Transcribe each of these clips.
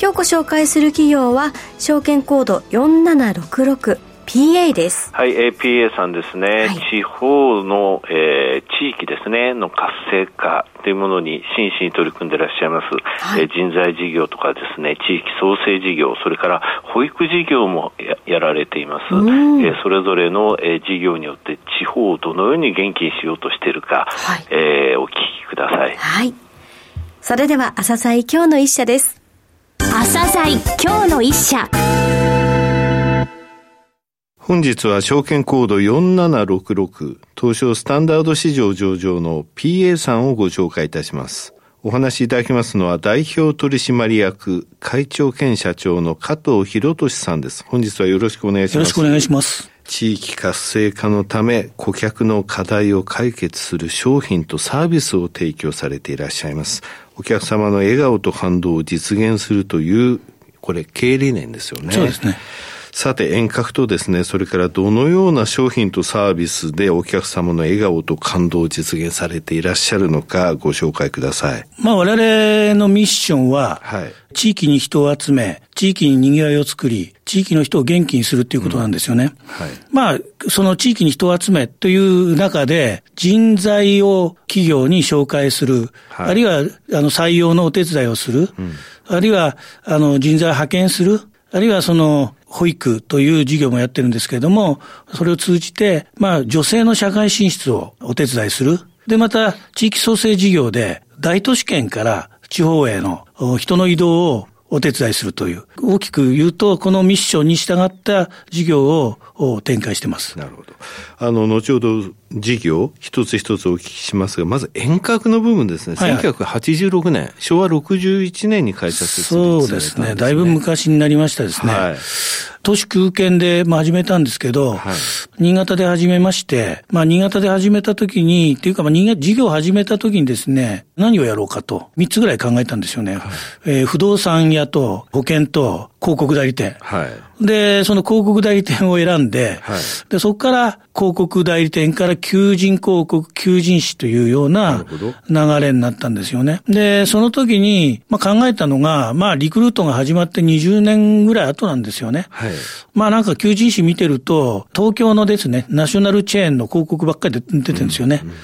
今日ご紹介する企業は証券コード4766 PA です。はい、PA さんですね。はい、地方の、えー、地域ですね、の活性化というものに真摯に取り組んでいらっしゃいます。はい、えー、人材事業とかですね、地域創生事業、それから保育事業もややられています。えー、それぞれの、えー、事業によって地方をどのように元気にしようとしているか、はい、えー、お聞きください。はい。それでは、朝鮮今日の一社です。朝鮮今日の一社。本日は証券コード4766東証スタンダード市場上場の PA さんをご紹介いたします。お話しいただきますのは代表取締役会長兼社長の加藤博俊さんです。本日はよろしくお願いします。よろしくお願いします。地域活性化のため顧客の課題を解決する商品とサービスを提供されていらっしゃいます。お客様の笑顔と感動を実現するという、これ経営理念ですよね。そうですね。さて、遠隔とですね、それからどのような商品とサービスでお客様の笑顔と感動を実現されていらっしゃるのか、ご紹介ください。まあ、我々のミッションは、はい、地域に人を集め、地域に賑わいを作り、地域の人を元気にするっていうことなんですよね。うん。はい、まあ、その地域に人を集めという中で、人材を企業に紹介する、はい、あるいは、あの、採用のお手伝いをする、うん、あるいは、あの、人材を派遣する、あるいはその、保育という事業もやってるんですけれども、それを通じて、まあ、女性の社会進出をお手伝いする。で、また、地域創生事業で、大都市圏から地方への人の移動をお手伝いするという、大きく言うと、このミッションに従った事業を展開してます。なるほど。あの、後ほど事業、一つ一つお聞きしますが、まず遠隔の部分ですね。はいはい、1986年、昭和61年に開設された、ね、そうですね。だいぶ昔になりましたですね。はい都市空間で、まあ、始めたんですけど、はい、新潟で始めまして、まあ、新潟で始めた時に、っていうか、まあ、新潟、事業を始めた時にですね、何をやろうかと、三つぐらい考えたんですよね。はい、えー、不動産屋と保険と広告代理店。はい、で、その広告代理店を選んで、はい、で、そこから広告代理店から求人広告、求人誌というような流れになったんですよね。で、その時に、まあ、考えたのが、まあ、リクルートが始まって20年ぐらい後なんですよね。はい、まあ、なんか求人誌見てると、東京のですね、ナショナルチェーンの広告ばっかり出てるんですよね。うんうん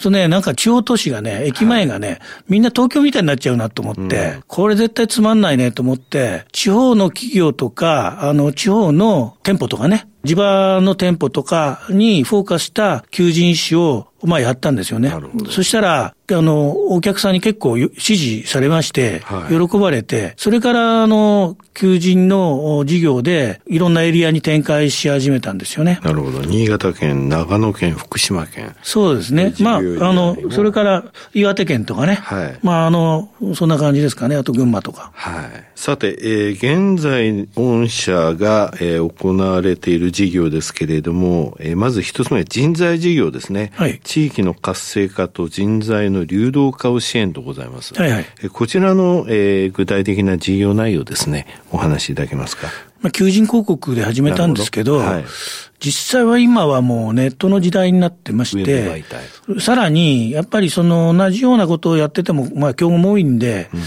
とね、なんか地方都市がね、駅前がね、はい、みんな東京みたいになっちゃうなと思って、うん、これ絶対つまんないねと思って、地方の企業とか、あの、地方の店舗とかね、地場の店舗とかにフォーカスした求人誌をまあやったんですよね。そしたら、あの、お客さんに結構支持されまして、喜ばれて、はい、それから、あの、求人の事業で、いろんなエリアに展開し始めたんですよね。なるほど。新潟県、長野県、福島県。そうですね。まあ、あの、それから岩手県とかね。はい。まあ、あの、そんな感じですかね。あと群馬とか。はい。さて、えー、現在、御社が、えー、行われている事業ですけれども、えー、まず一つ目、人材事業ですね。はい。地域の活性化と人材の流動化を支援とございます。はいはい。えー、こちらの、えー、具体的な事業内容ですね、お話しいただけますか？まあ、求人広告で始めたんですけど、はい、実際は今はもうネットの時代になってまして、さらに、やっぱりその同じようなことをやってても、まあ、競合も多いんで、うん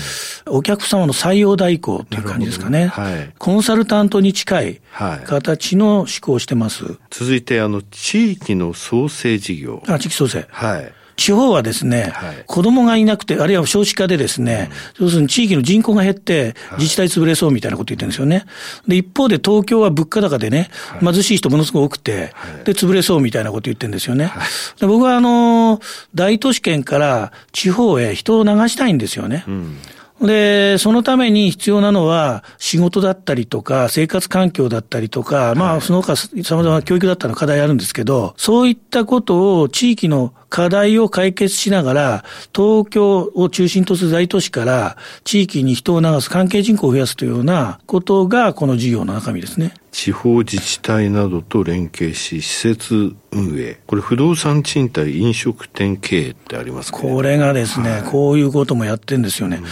お客様の採用代行という感じですかね。はい、コンサルタントに近い形の思考をしてます。続いて、あの、地域の創生事業。あ、地域創生。はい。地方はですね、はい、子供がいなくて、あるいは少子化でですね、うん、要するに地域の人口が減って、自治体潰れそうみたいなこと言ってるんですよね。で、一方で東京は物価高でね、はい、貧しい人ものすごく多くて、はい、で、潰れそうみたいなこと言ってるんですよね。で僕はあの、大都市圏から地方へ人を流したいんですよね。うん。で、そのために必要なのは仕事だったりとか生活環境だったりとか、まあその他様々な教育だったら課題あるんですけど、そういったことを地域の課題を解決しながら、東京を中心とする大都市から地域に人を流す関係人口を増やすというようなことが、この事業の中身ですね。地方自治体などと連携し、施設運営。これ不動産賃貸飲食店経営ってありますか、これがですね、はい、こういうこともやってるんですよね。うん、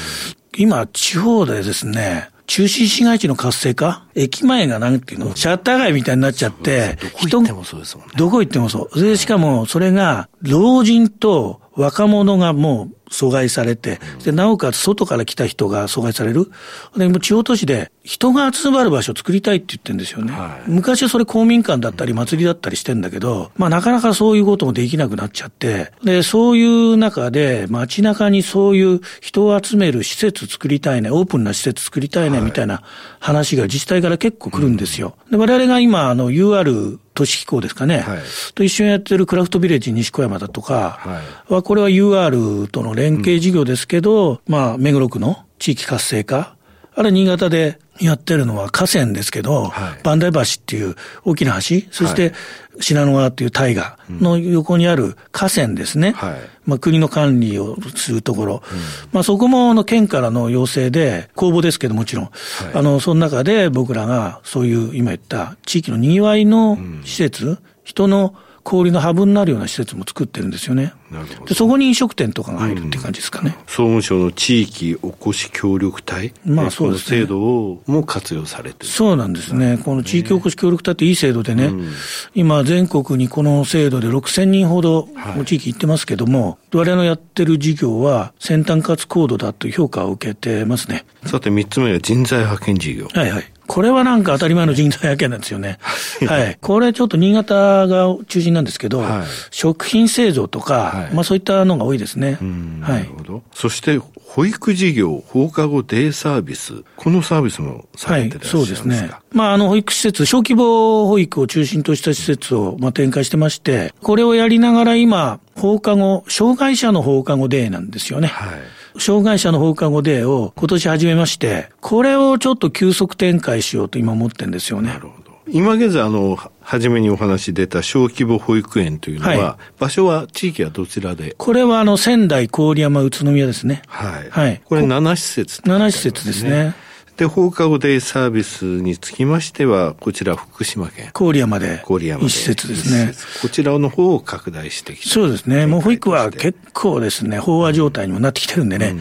今、地方でですね、中心市街地の活性化？駅前がなんていうの？シャッター街みたいになっちゃって、どこ行ってもそうですもんね。どこ行ってもそう。で、しかもそれが老人と若者がもう阻害されて、で、なおかつ外から来た人が阻害される。で、も地方都市で人が集まる場所を作りたいって言ってるんですよね。はい、昔はそれ公民館だったり祭りだったりしてんだけど、まあなかなかそういうこともできなくなっちゃって、で、そういう中で街中にそういう人を集める施設作りたいね、オープンな施設作りたいね、みたいな話が自治体から結構来るんですよ。で、我々が今、あの、UR 都市機構ですかね、はい、と一緒にやってるクラフトビレッジ西小山だとかは、これは UR との連携事業ですけど、うん、まあ、目黒区の地域活性化、あれ新潟でやってるのは河川ですけど、はい、橋っていう大きな橋、そして信濃川っていう大河の横にある河川ですね。はい、まあ国の管理をするところ。うん、まあそこもの県からの要請で、公募ですけどもちろん、はい、あの、その中で僕らがそういう今言った地域の賑わいの施設、うん、人の氷のハブになるような施設も作ってるんですよね。なるほど。で、そこに飲食店とかが入るって感じですかね。うん、総務省の地域おこし協力隊？まあそうですね。制度をも活用されてる。そうなんですね。この地域おこし協力隊っていい制度でね、うん、今全国にこの制度で6000人ほど地域行ってますけども、はい、我々のやってる事業は先端かつ高度だという評価を受けてますね。さて3つ目は人材派遣事業。はいはい。これはなんか当たり前の人材派遣なんですよね。はい。これちょっと新潟が中心なんですけど、はい、食品製造とか、はい、まあそういったのが多いですね。はい。なるほど。そして、保育事業、放課後デイサービス、このサービスもされてらっしゃるんですか、はい、そうですね。まあ、あの、保育施設、小規模保育を中心とした施設を、まあ、展開してまして、これをやりながら今、放課後、障害者の放課後デイなんですよね。はい。障害者の放課後デーを今年始めまして、これをちょっと急速展開しようと今思ってるんですよね。なるほど。今現在、あの、初めにお話出た小規模保育園というのは、はい、場所は、地域はどちらで？これは、あの、仙台、郡山、宇都宮ですね。はい。はい。これ7施設、ね、7施設ですね。で、放課後デイサービスにつきましては、こちら福島県。郡山で。郡山で。一施設ですね。こちらの方を拡大してきて。そうですね。もう保育は結構ですね、飽和状態にもなってきてるんでね。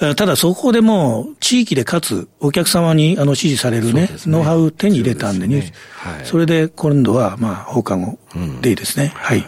うん、ただそこでもう、地域でかつ、お客様にあの支持されるね、ねノウハウ手に入れたんでね。はい、それで今度は、まあ、放課後デイですね。うん、はい。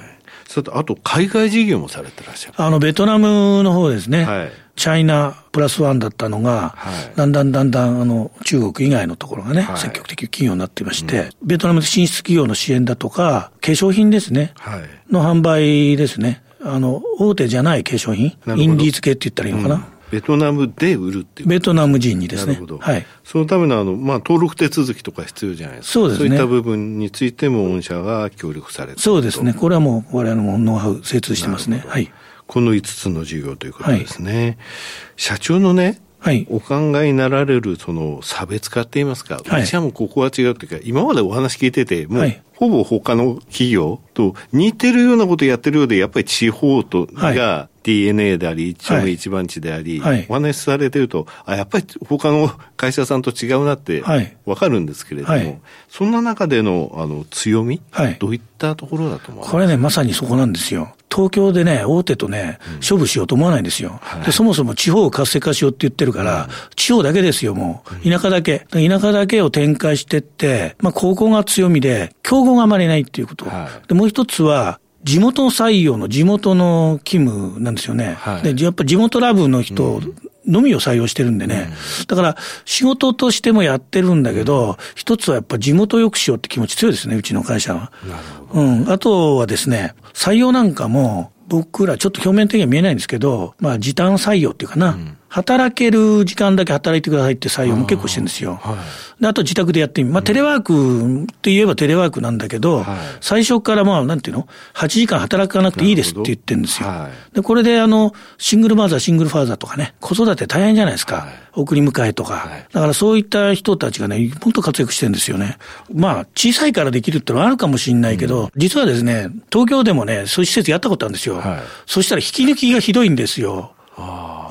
それと、あと、海外事業もされてらっしゃる。あの、ベトナムの方ですね。はい。チャイナプラスワンだったのが、はい、だんだんだんだんあの中国以外のところがね、はい、積極的企業になっていまして、うん、ベトナム進出企業の支援だとか、化粧品ですね、はい、の販売ですね。あの、大手じゃない化粧品、インディーズ系って言ったらいいのかな。うんベトナムで売るっていうベトナム人にですね。なるほど。はい。そのためのあの、まあ、登録手続きとか必要じゃないですか。そうですね。そういった部分についても御社が協力されてそうですね。これはもう我々もノウハウ精通してますね。はい。この5つの事業ということですね。はい、社長のね、はい、お考えになられるその差別化って言いますか、はい、私はもうここは違うというか、今までお話聞いてて、もうほぼ他の企業と似てるようなことやってるようで、やっぱり地方とが DNA であり、一丁目一番地であり、はい、お話しされてると、あ、やっぱり他の会社さんと違うなってわかるんですけれども、はい、そんな中でのあの強み、はい、どういったところだと思いますこれね、まさにそこなんですよ。東京でね、大手とね、勝負しようと思わないんですよ。はい、でそもそも地方を活性化しようって言ってるから、うん、地方だけですよ、もう。田舎だけ。田舎だけを展開してって、まあ、高校が強みで、競合があまりないっていうこと。はい、で、もう一つは、地元採用の地元の勤務なんですよね。はい、で、やっぱ地元ラブの人、のみを採用してるんでね。うん、だから、仕事としてもやってるんだけど、うん、一つはやっぱ地元よくしようって気持ち強いですね、うちの会社は。うん。あとはですね、採用なんかも、僕らちょっと表面的には見えないんですけど、まあ時短採用っていうかな。うん働ける時間だけ働いてくださいって採用も結構してるんですよ。はい、であと自宅でやってみる。まあ、テレワークって言えばテレワークなんだけど、はい、最初からまあ、なんていうの ?8 時間働かなくていいですって言ってるんですよ。はい、で、これであの、シングルマザー、シングルファーザーとかね、子育て大変じゃないですか。送り迎えとか。だからそういった人たちがね、もっと活躍してるんですよね。まあ、小さいからできるってのはあるかもしれないけど、うん、実はですね、東京でもね、そういう施設やったことあるんですよ。そしたら引き抜きがひどいんですよ。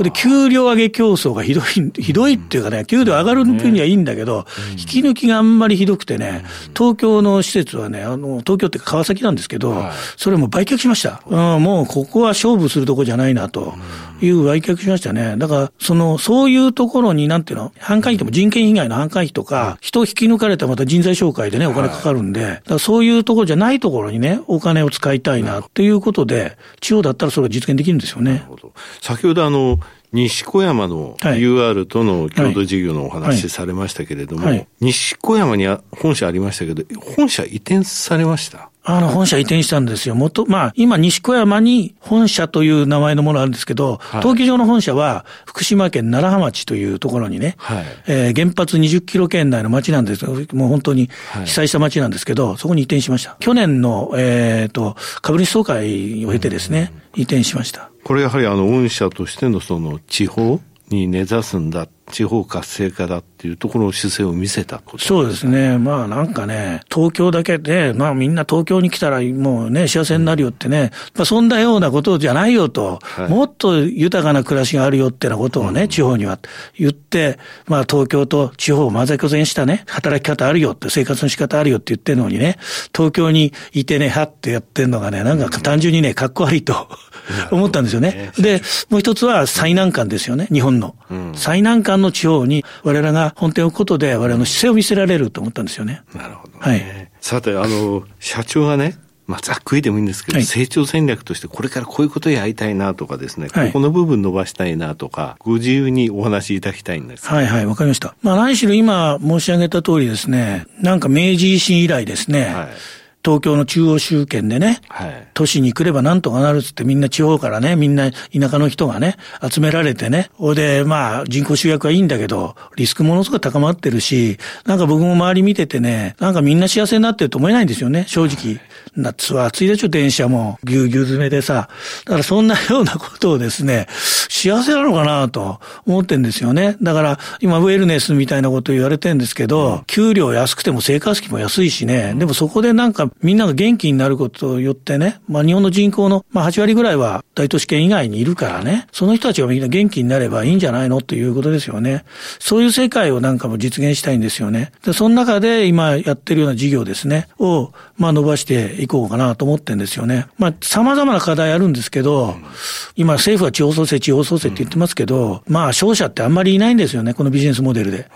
で、給料上げ競争がひどい、ひどいっていうかね、給料上がる分にはいいんだけど、引き抜きがあんまりひどくてね、東京の施設はね、あの、東京って川崎なんですけど、それも売却しました。うん、もうここは勝負するとこじゃないなという売却しましたね。だから、その、そういうところに、なんていうの、販管費でも人件被害の販管費とか、人を引き抜かれたらまた人材紹介でね、お金かかるんで、そういうところじゃないところにね、お金を使いたいなっていうことで、地方だったらそれが実現できるんですよね。先ほどあの、西小山の UR との共同事業のお話されましたけれども、はい。はい、西小山には本社ありましたけど、本社移転されました？あの、本社移転したんですよ。もと、まあ、今、西小山に本社という名前のものあるんですけど、はい、登記上の本社は、福島県楢葉町というところにね、はい、えー、原発20キロ圏内の町なんです。もう本当に被災した町なんですけど、はい、そこに移転しました。去年の、えっ、ー、と、株主総会を経てですね、移転しました。これやはりあの、御社としてのその地方に根ざすんだ、地方活性化だっていうところの姿勢を見せたそうですね。まあなんかね、東京だけで、まあみんな東京に来たらもうね、幸せになるよってね、まあそんなようなことじゃないよと、はい、もっと豊かな暮らしがあるよってなことをね、うん、地方には言って、まあ東京と地方を混ぜこぜにしたね、働き方あるよって、生活の仕方あるよって言ってるのにね、東京にいてね、はってやってるのがね、なんか単純にね、かっこ悪いと 思ったんですよね。で、もう一つは最難関ですよね、日本の。うん、最難関の地方に我々が本店を置くことで我々の姿勢を見せられると思ったんですよね。なるほど、ね、はい。さて、あの、社長がね、まあ、ざっくりでもいいんですけど、はい、成長戦略としてこれからこういうことやりたいなとかですね、はい、ここの部分伸ばしたいなとか、ご自由にお話しいただきたいんです。はいはい、わかりました。まあ、何しろ今申し上げた通りですね、なんか明治維新以来ですね、はい東京の中央集権でね、はい、都市に来ればなんとかなるっつってみんな地方からね、みんな田舎の人がね、集められてね、ほで、まあ人口集約はいいんだけど、リスクものすごい高まってるし、なんか僕も周り見ててね、なんかみんな幸せになってると思えないんですよね、正直。夏は暑いでしょ、電車も。ぎゅうぎゅう詰めでさ。だからそんなようなことをですね、幸せなのかなと思ってんですよね。だから今ウェルネスみたいなこと言われてるんですけど、給料安くても生活費も安いしね、でもそこでなんかみんなが元気になることによってね、まあ日本の人口の、まあ8割ぐらいは大都市圏以外にいるからね、その人たちがみんな元気になればいいんじゃないのということですよね。そういう世界をなんかも実現したいんですよね。で、その中で今やってるような事業ですね、を、まあ伸ばしていこうかなと思ってんですよね。まあ様々な課題あるんですけど、今政府は地方創生、地方創生って言ってますけど、まあ商社ってあんまりいないんですよね、このビジネスモデルで。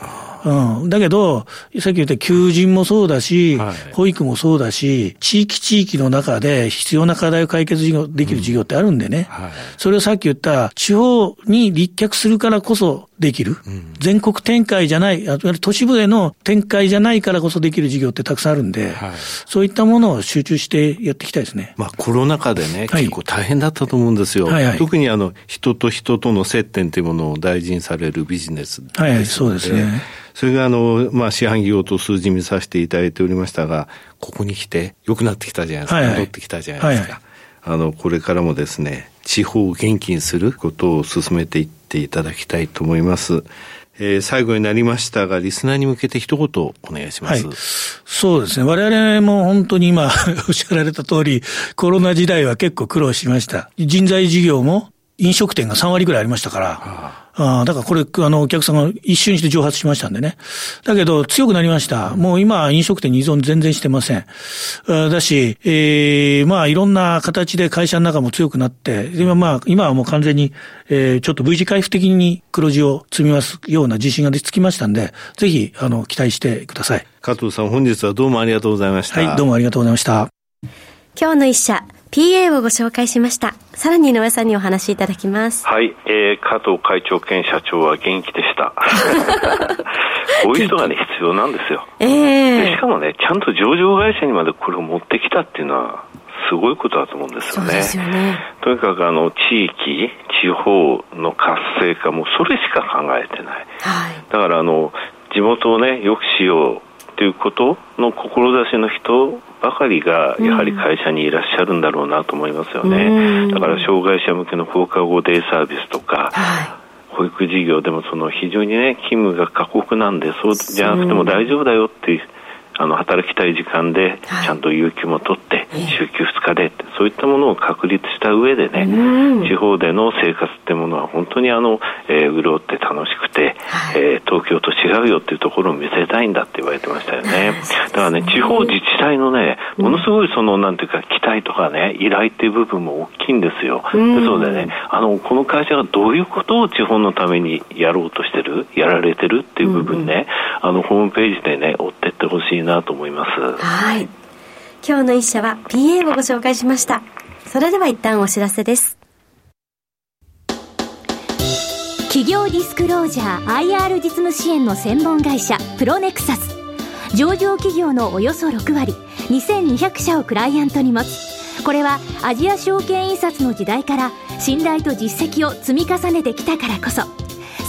うん。だけど、さっき言った求人もそうだし、はい、保育もそうだし、地域地域の中で必要な課題を解決できる事業ってあるんでね。うんはい、それをさっき言った地方に立脚するからこそできる。うん、全国展開じゃない、都市部への展開じゃないからこそできる事業ってたくさんあるんで、はい、そういったものを集中してやっていきたいですね。まあコロナ禍でね、結構大変だったと思うんですよ。はいはい、特にあの、人と人との接点というものを大事にされるビジネスはい、はい、そうですね。それがあの、まあ、四半期ごと数字見させていただいておりましたが、ここに来て良くなってきたじゃないですか。はいはい、戻ってきたじゃないですか。はいはい、あの、これからもですね、地方を元気にすることを進めていっていただきたいと思います。えー、最後になりましたが、リスナーに向けて一言お願いします。はい、そうですね。我々も本当に今 おっしゃられた通り、コロナ時代は結構苦労しました。人材事業も飲食店が3割ぐらいありましたから、はああだからこれ、あの、お客さんが一瞬にして蒸発しましたんでね。だけど、強くなりました。もう今、飲食店に依存全然してません。だし、えー、まあ、いろんな形で会社の中も強くなって、今まあ、今はもう完全に、えー、ちょっと V 字回復的に黒字を積みますような自信がつきましたんで、ぜひ、あの、期待してください。加藤さん、本日はどうもありがとうございました。はい、どうもありがとうございました。今日の一社、PA をご紹介しました。さらに井上さんにお話しいただきます。はい、えー、加藤会長兼社長は元気でした。こういう人がね、必要なんですよ。ええー、しかもね、ちゃんと上場会社にまでこれを持ってきたっていうのは、すごいことだと思うんですよね。よねとにかくあの地域、地方の活性化もそれしか考えてない。はい、だからあの地元をねよくしようということの志の人ばかりがやはり会社にいらっしゃるんだろうなと思いますよね。だから障害者向けの放課後デイサービスとか、はい。保育事業でもその非常にね勤務が過酷なんでそうじゃなくても大丈夫だよっていうあの働きたい時間でちゃんと有給も取って、週休2日でそういったものを確立した上でね、地方での生活ってものは本当にあの、えー、潤って楽しくて、はい、えー、東京と違うよっていうところを見せたいんだって言われてましたよね。だからね、地方自治体のね、ものすごいその、なんていうか、期待とかね、依頼っていう部分も大きいんですよ。ですのでね、あの、この会社がどういうことを地方のためにやろうとしてる、やられてるっていう部分ね、あの、ホームページでね、追ってってほしいななと思います。はい。今日の一社は PA をご紹介しました。それでは一旦お知らせです。企業ディスクロージャー IR 実務支援の専門会社プロネクサス上場企業のおよそ6割2200社をクライアントに持つこれはアジア証券印刷の時代から信頼と実績を積み重ねてきたからこそ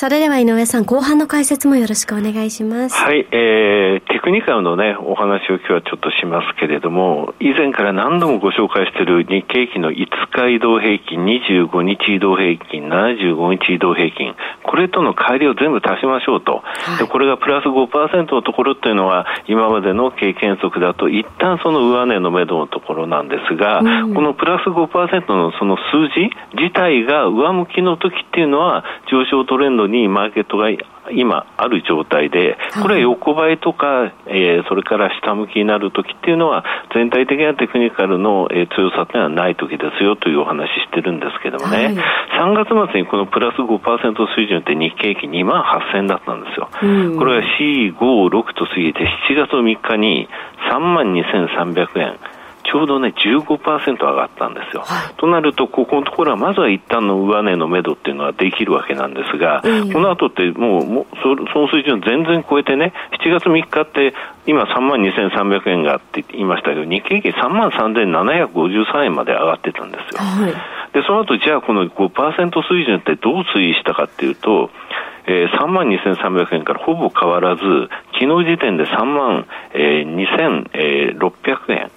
それでは井上さん、後半の解説もよろしくお願いします。はい、えー、テクニカルのね、お話を今日はちょっとしますけれども、以前から何度もご紹介している日経期の5日移動平均、25日移動平均、75日移動平均、これとの乖離を全部足しましょうと。はい、でこれがプラス5%のところっていうのは、今までの経験則だと、一旦その上値の目処のところなんですが、うん、このプラス5%のその数字自体が上向きの時っていうのは、上昇トレンドにマーケットが今ある状態で、これは横ばいとか、えー、それから下向きになるときっていうのは、全体的なテクニカルの、えー、強さっていうのはないときですよというお話してるんですけどもね、はい、3月末にこのプラス5%水準って日経平均2万8000だったんですよ。うん、これが4、5、6と過ぎて7月3日に3万2300円。ちょうどね、15%上がったんですよ。はい、となると、ここのところは、まずは一旦の上値の目処っていうのはできるわけなんですが、この後ってもう、もうそその水準全然超えてね、7月3日って、今3万2300円がって言いましたけど、日経平均3万3753円まで上がってたんですよ。はい、で、その後、じゃあこの5%水準ってどう推移したかっていうと、えー、3万2300円からほぼ変わらず、昨日時点で3万、えー、2600円。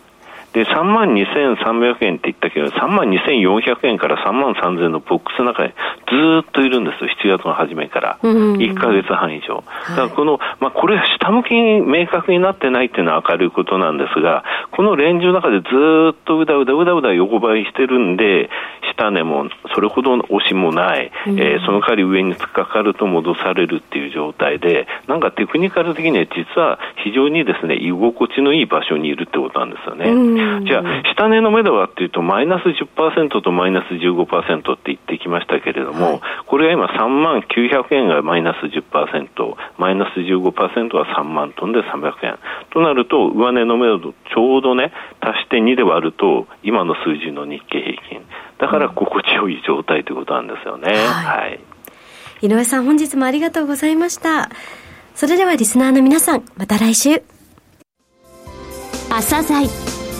で、3万2300円って言ったけど、3万2400円から3万3000円のボックスの中にずっといるんですよ、7月の初めから。1か月半以上。だからこの、まあ、これは下向きに明確になってないっていうのは明るいことなんですが、このレンジの中でずっとうだうだうだうだ横ばいしてるんで、下値もそれほど押しもない、えー、その代わり上に突っかかると戻されるっていう状態で、なんかテクニカル的には実は非常にですね、居心地のいい場所にいるってことなんですよね。じゃあ、下値の目処はっていうと、マイナス10%とマイナス15%って言ってきましたけれども、はい、これが今3万900円がマイナス10%、マイナス15%は3万トンで300円。となると、上値の目処ちょうどね、足して2で割ると、今の数字の日経平均。だから心地よい状態ということなんですよね。はい、はい。井上さん、本日もありがとうございました。それではリスナーの皆さん、また来週。朝鮮